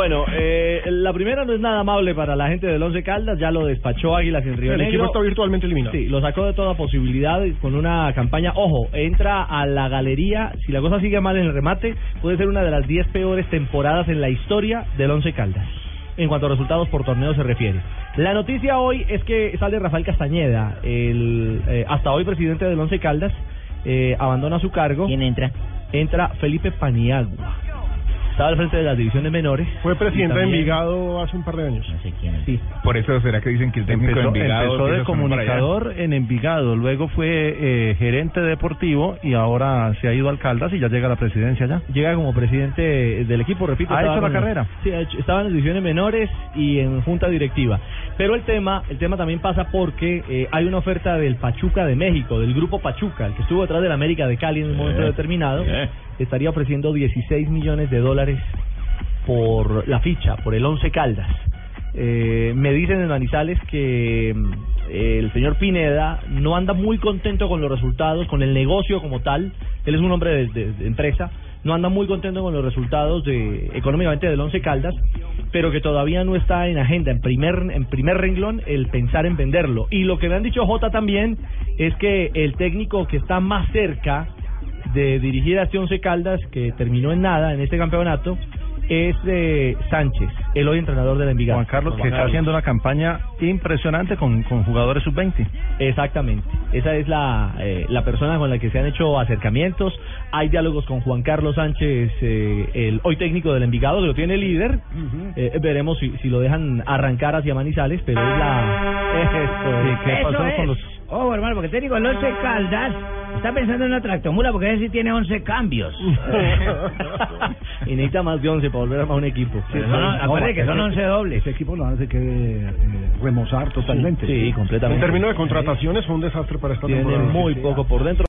Bueno, eh, la primera no es nada amable para la gente del Once Caldas, ya lo despachó Águilas en Río El Negro. equipo está virtualmente eliminado. Sí, lo sacó de toda posibilidad con una campaña. Ojo, entra a la galería. Si la cosa sigue mal en el remate, puede ser una de las 10 peores temporadas en la historia del Once Caldas. En cuanto a resultados por torneo se refiere. La noticia hoy es que sale Rafael Castañeda, el eh, hasta hoy presidente del Once Caldas, eh, abandona su cargo. ¿Quién entra? Entra Felipe Paniagua. Estaba al frente de las divisiones menores. Fue presidente Y de Envigado hace un par de años. No sé quién es. Sí. Por eso será que dicen que el técnico Empezó, de Envigado empezó de a comunicador en Envigado, luego fue eh, gerente deportivo y ahora se ha ido al Caldas y ya llega a la presidencia ya. llega como presidente del equipo, repito. ¿Ha estaba hecho la carrera? Sí, ha hecho- estaba en las divisiones menores y en junta directiva. Pero el tema, el tema también pasa porque eh, hay una oferta del Pachuca de México, del grupo Pachuca, el que estuvo detrás del América de Cali en un momento Eh, determinado, eh. estaría ofreciendo 16 millones de dólares por la ficha, por el Once Caldas. Eh, me dicen en Manizales que mm, el señor Pineda no anda muy contento con los resultados, con el negocio como tal. Él es un hombre de, empresa, no anda muy contento con los resultados de económicamente del Once Caldas, pero que todavía no está en agenda, en primer en primer renglón el pensar en venderlo. Y lo que me han dicho J también es que el técnico que está más cerca de dirigir a este Once Caldas, que terminó en nada en este campeonato, es eh, Sánchez, el hoy entrenador del Envigado. Juan Carlos, que Juan está haciendo una campaña impresionante con, con jugadores sub-20. Exactamente, esa es la, eh, la persona con la que se han hecho acercamientos. Hay diálogos con Juan Carlos Sánchez, eh, el hoy técnico del Envigado, que lo tiene líder. Eh, veremos si, si lo dejan arrancar hacia Manizales, pero es la... Esto es. ¿Qué Eso pasó es. con los Oh, hermano, porque técnico el 11 Caldas está pensando en una tractomula porque ese sí tiene 11 cambios. y necesita más de 11 para volver a armar un equipo. Pero son- acuérdate que son 11 dobles. Ese equipo lo hace que eh, remozar totalmente. Sí, En completamente. términos de contrataciones fue un desastre para esta Tiene temporada. muy poco por dentro.